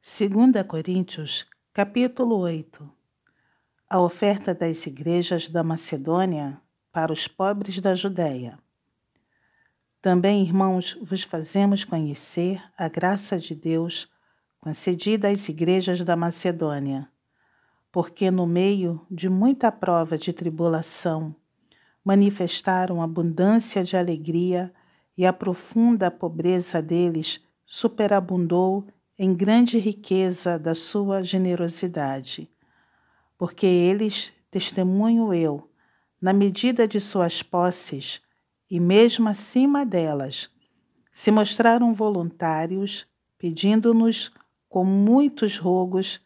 2 Coríntios, capítulo 8 A oferta das igrejas da Macedônia para os pobres da Judéia. Também, irmãos, vos fazemos conhecer a graça de Deus concedida às igrejas da Macedônia, porque no meio de muita prova de tribulação manifestaram abundância de alegria e a profunda pobreza deles superabundou em grande riqueza da sua generosidade, porque eles, testemunho eu, na medida de suas posses e mesmo acima delas, se mostraram voluntários, pedindo-nos com muitos rogos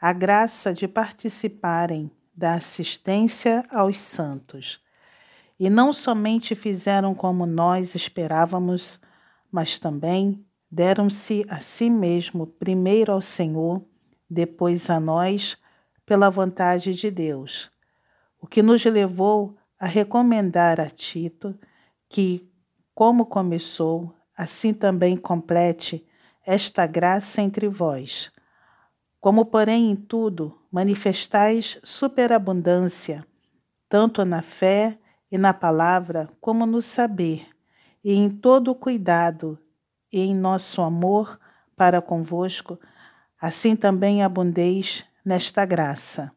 a graça de participarem da assistência aos santos. E não somente fizeram como nós esperávamos, mas também deram-se a si mesmo primeiro ao Senhor, depois a nós, pela vontade de Deus. O que nos levou a recomendar a Tito que, como começou, assim também complete esta graça entre vós. Como, porém, em tudo manifestais superabundância, tanto na fé e na palavra, como no saber, e em todo o cuidado, e em nosso amor para convosco, assim também abundeis nesta graça.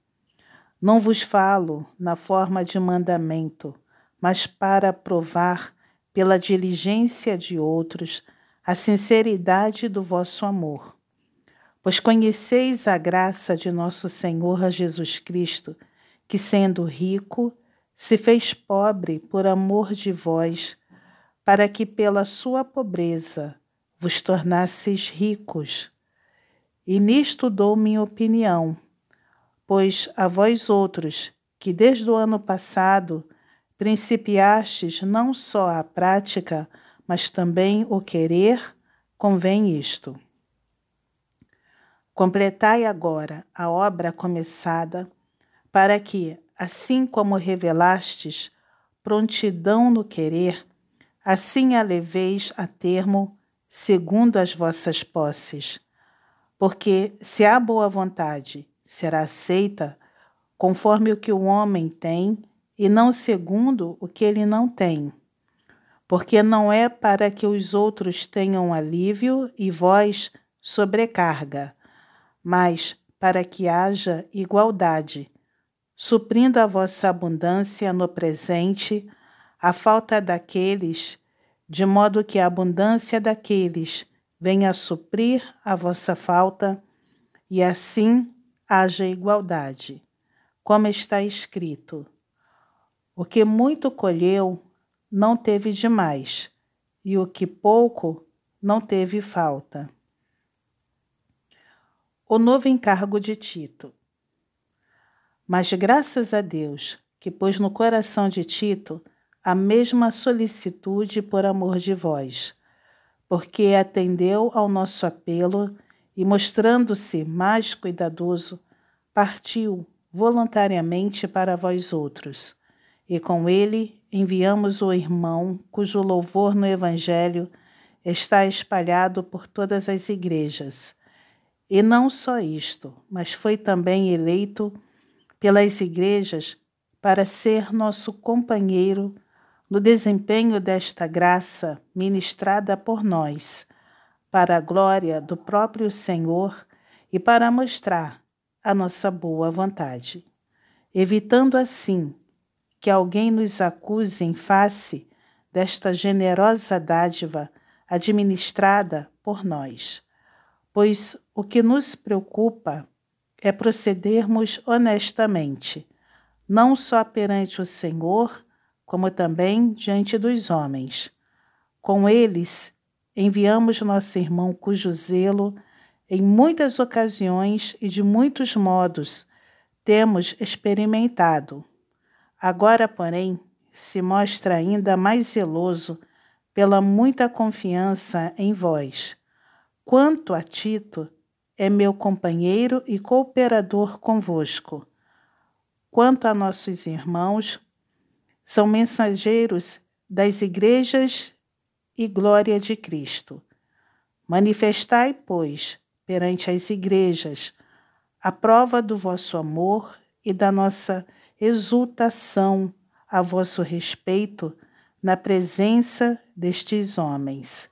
Não vos falo na forma de mandamento, mas para provar pela diligência de outros a sinceridade do vosso amor. Pois conheceis a graça de nosso Senhor Jesus Cristo, que, sendo rico, se fez pobre por amor de vós, para que pela sua pobreza vos tornasseis ricos. E nisto dou minha opinião, pois a vós outros, que desde o ano passado principiastes não só a prática, mas também o querer, convém isto. Completai agora a obra começada, para que, assim como revelastes prontidão no querer, assim a leveis a termo segundo as vossas posses. Porque se há boa vontade, será aceita conforme o que o homem tem e não segundo o que ele não tem. Porque não é para que os outros tenham alívio e vós sobrecarga, mas para que haja igualdade, suprindo a vossa abundância no presente a falta daqueles de modo que a abundância daqueles venha suprir a vossa falta, e assim haja igualdade. Como está escrito: O que muito colheu não teve demais, e o que pouco não teve falta. O novo encargo de Tito. Mas graças a Deus, que pôs no coração de Tito a mesma solicitude por amor de vós, porque atendeu ao nosso apelo e, mostrando-se mais cuidadoso, partiu voluntariamente para vós outros, e com ele enviamos o irmão cujo louvor no Evangelho está espalhado por todas as igrejas. E não só isto, mas foi também eleito pelas igrejas para ser nosso companheiro no desempenho desta graça ministrada por nós, para a glória do próprio Senhor e para mostrar a nossa boa vontade, evitando assim que alguém nos acuse em face desta generosa dádiva administrada por nós, pois o que nos preocupa é procedermos honestamente, não só perante o Senhor, como também diante dos homens. Com eles, enviamos nosso irmão cujo zelo, em muitas ocasiões e de muitos modos, temos experimentado. Agora, porém, se mostra ainda mais zeloso pela muita confiança em vós. Quanto a Tito, é meu companheiro e cooperador convosco. Quanto a nossos irmãos, são mensageiros das igrejas e glória de Cristo. Manifestai, pois, perante as igrejas, a prova do vosso amor e da nossa exultação a vosso respeito na presença destes homens.